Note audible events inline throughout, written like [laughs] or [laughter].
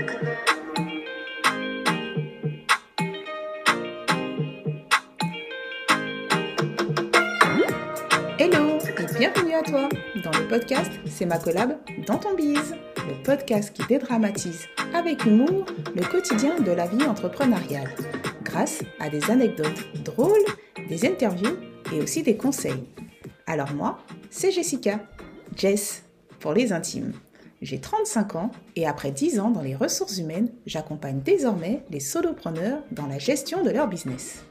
Hello et bienvenue à toi dans le podcast C'est ma collab dans ton bise, le podcast qui dédramatise avec humour le quotidien de la vie entrepreneuriale grâce à des anecdotes drôles, des interviews et aussi des conseils. Alors moi, c'est Jessica, Jess pour les intimes. J'ai 35 ans et après 10 ans dans les ressources humaines, j'accompagne désormais les solopreneurs dans la gestion de leur business.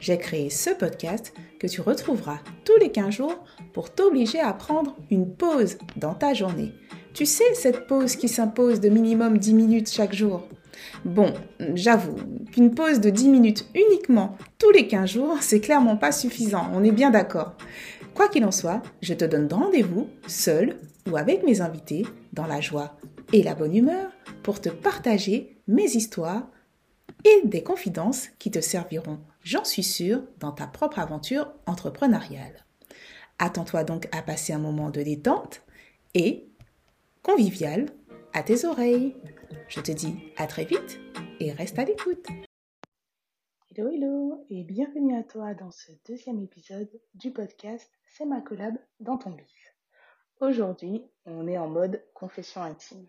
J'ai créé ce podcast que tu retrouveras tous les 15 jours pour t'obliger à prendre une pause dans ta journée. Tu sais, cette pause qui s'impose de minimum 10 minutes chaque jour? Bon, j'avoue qu'une pause de 10 minutes uniquement tous les 15 jours, c'est clairement pas suffisant, on est bien d'accord. Quoi qu'il en soit, je te donne rendez-vous, seul ou avec mes invités, dans la joie et la bonne humeur, pour te partager mes histoires et des confidences qui te serviront, j'en suis sûre, dans ta propre aventure entrepreneuriale. Attends-toi donc à passer un moment de détente et convivial à tes oreilles. Je te dis à très vite et reste à l'écoute. Hello hello et bienvenue à toi dans ce deuxième épisode du podcast C'est ma collab dans ton bif. Aujourd'hui, on est en mode confession intime.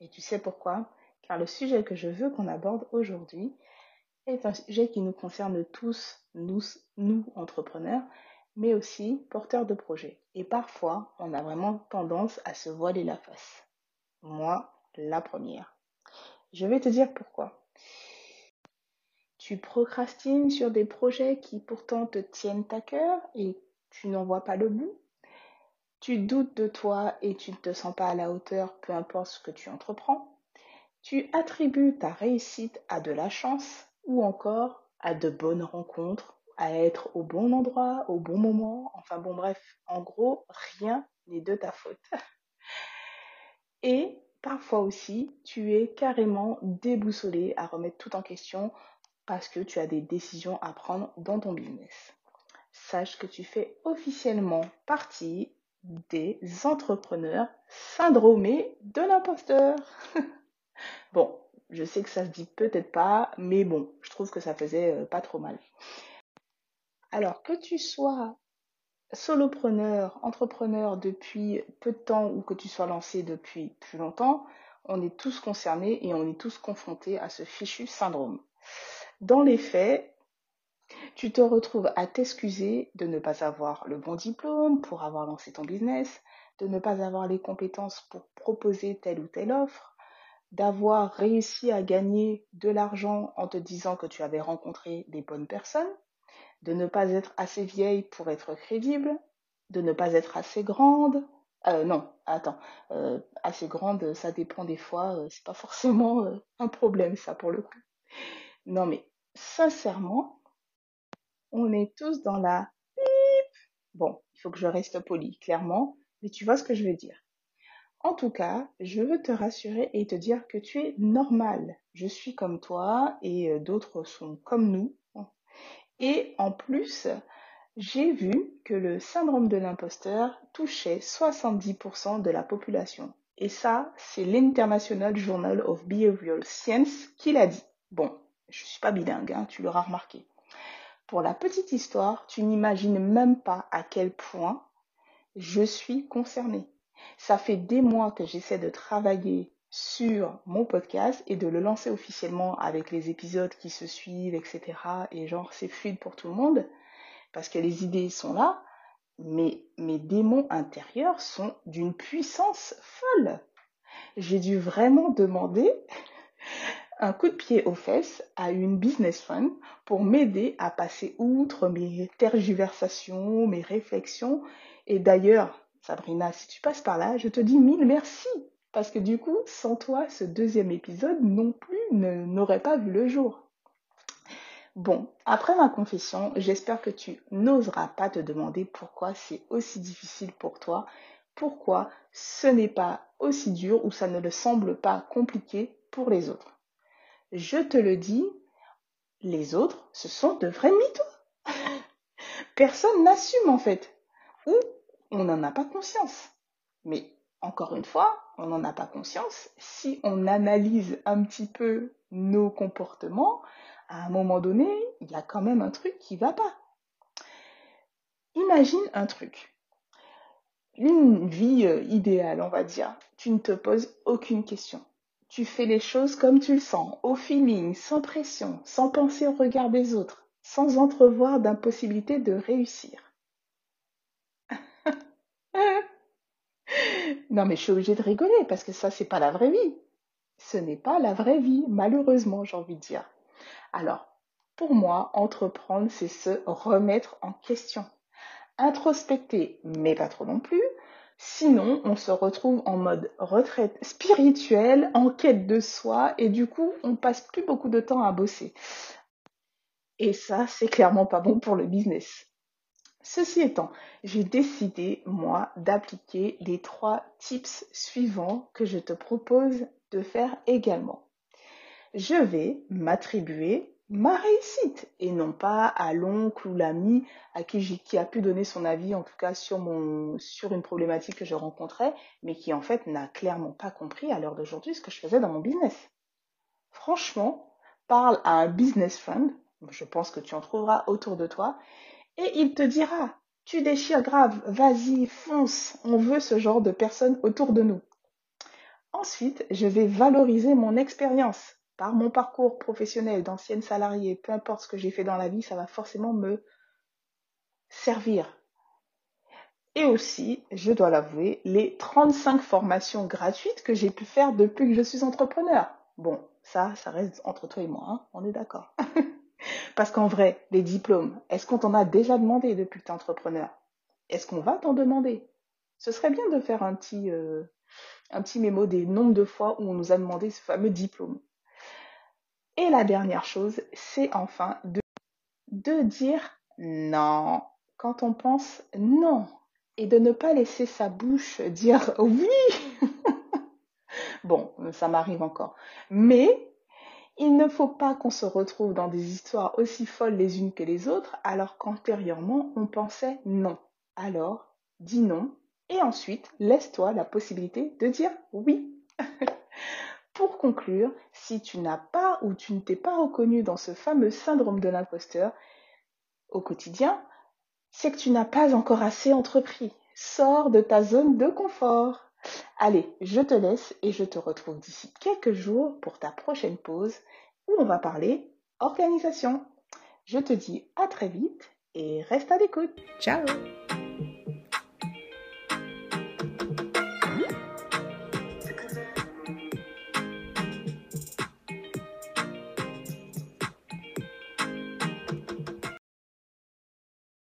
Et tu sais pourquoi? Car le sujet que je veux qu'on aborde aujourd'hui est un sujet qui nous concerne tous, nous, nous entrepreneurs, mais aussi porteurs de projets. Et parfois, on a vraiment tendance à se voiler la face. Moi, la première. Je vais te dire pourquoi. Tu procrastines sur des projets qui pourtant te tiennent à cœur et tu n'en vois pas le bout. Tu doutes de toi et tu ne te sens pas à la hauteur, peu importe ce que tu entreprends. Tu attribues ta réussite à de la chance ou encore à de bonnes rencontres, à être au bon endroit, au bon moment. Enfin bon, bref, en gros, rien n'est de ta faute. [laughs] Et parfois aussi, tu es carrément déboussolé à remettre tout en question parce que tu as des décisions à prendre dans ton business. Sache que tu fais officiellement partie des entrepreneurs syndromés de l'imposteur. [laughs] bon, je sais que ça se dit peut-être pas, mais bon, je trouve que ça faisait euh, pas trop mal. Alors que tu sois solopreneur, entrepreneur depuis peu de temps ou que tu sois lancé depuis plus longtemps, on est tous concernés et on est tous confrontés à ce fichu syndrome. Dans les faits, tu te retrouves à t'excuser de ne pas avoir le bon diplôme pour avoir lancé ton business, de ne pas avoir les compétences pour proposer telle ou telle offre, d'avoir réussi à gagner de l'argent en te disant que tu avais rencontré des bonnes personnes, de ne pas être assez vieille pour être crédible, de ne pas être assez grande. Euh, non, attends, euh, assez grande, ça dépend des fois, euh, c'est pas forcément euh, un problème ça pour le coup. Non mais sincèrement, on est tous dans la Bon, il faut que je reste poli, clairement, mais tu vois ce que je veux dire. En tout cas, je veux te rassurer et te dire que tu es normal. Je suis comme toi et euh, d'autres sont comme nous. Et en plus, j'ai vu que le syndrome de l'imposteur touchait 70% de la population. Et ça, c'est l'International Journal of Behavioral Science qui l'a dit. Bon, je suis pas bilingue, hein, tu l'auras remarqué. Pour la petite histoire, tu n'imagines même pas à quel point je suis concernée. Ça fait des mois que j'essaie de travailler sur mon podcast et de le lancer officiellement avec les épisodes qui se suivent, etc. Et genre, c'est fluide pour tout le monde parce que les idées sont là, mais mes démons intérieurs sont d'une puissance folle. J'ai dû vraiment demander un coup de pied aux fesses à une business friend pour m'aider à passer outre mes tergiversations, mes réflexions. Et d'ailleurs, Sabrina, si tu passes par là, je te dis mille merci. Parce que du coup, sans toi, ce deuxième épisode non plus n'aurait pas vu le jour. Bon, après ma confession, j'espère que tu n'oseras pas te demander pourquoi c'est aussi difficile pour toi, pourquoi ce n'est pas aussi dur ou ça ne le semble pas compliqué pour les autres je te le dis, les autres, ce sont de vrais mythos. [laughs] Personne n'assume en fait. Ou on n'en a pas conscience. Mais encore une fois, on n'en a pas conscience. Si on analyse un petit peu nos comportements, à un moment donné, il y a quand même un truc qui va pas. Imagine un truc. Une vie euh, idéale, on va dire. Tu ne te poses aucune question. Tu fais les choses comme tu le sens, au feeling, sans pression, sans penser au regard des autres, sans entrevoir d'impossibilité de réussir. [laughs] non mais je suis obligée de rigoler parce que ça c'est pas la vraie vie. Ce n'est pas la vraie vie, malheureusement, j'ai envie de dire. Alors, pour moi, entreprendre, c'est se remettre en question. Introspecter, mais pas trop non plus. Sinon, on se retrouve en mode retraite spirituelle, en quête de soi, et du coup, on passe plus beaucoup de temps à bosser. Et ça, c'est clairement pas bon pour le business. Ceci étant, j'ai décidé, moi, d'appliquer les trois tips suivants que je te propose de faire également. Je vais m'attribuer ma réussite et non pas à l'oncle ou l'ami à qui, qui a pu donner son avis en tout cas sur mon sur une problématique que je rencontrais mais qui en fait n'a clairement pas compris à l'heure d'aujourd'hui ce que je faisais dans mon business. Franchement, parle à un business friend, je pense que tu en trouveras autour de toi et il te dira tu déchires grave, vas-y, fonce, on veut ce genre de personnes autour de nous. Ensuite, je vais valoriser mon expérience. Par mon parcours professionnel d'ancienne salariée, peu importe ce que j'ai fait dans la vie, ça va forcément me servir. Et aussi, je dois l'avouer, les 35 formations gratuites que j'ai pu faire depuis que je suis entrepreneur. Bon, ça, ça reste entre toi et moi, hein, on est d'accord. [laughs] Parce qu'en vrai, les diplômes, est-ce qu'on t'en a déjà demandé depuis que tu es entrepreneur? Est-ce qu'on va t'en demander? Ce serait bien de faire un petit, euh, un petit mémo des nombres de fois où on nous a demandé ce fameux diplôme. Et la dernière chose, c'est enfin de, dire non quand on pense non et de ne pas laisser sa bouche dire oui. [laughs] bon, ça m'arrive encore. Mais il ne faut pas qu'on se retrouve dans des histoires aussi folles les unes que les autres alors qu'antérieurement on pensait non. Alors, dis non et ensuite, laisse-toi la possibilité de dire oui. [laughs] Pour conclure, si tu n'as pas ou tu ne t'es pas reconnu dans ce fameux syndrome de l'imposteur au quotidien, c'est que tu n'as pas encore assez entrepris. Sors de ta zone de confort. Allez, je te laisse et je te retrouve d'ici quelques jours pour ta prochaine pause où on va parler organisation. Je te dis à très vite et reste à l'écoute. Ciao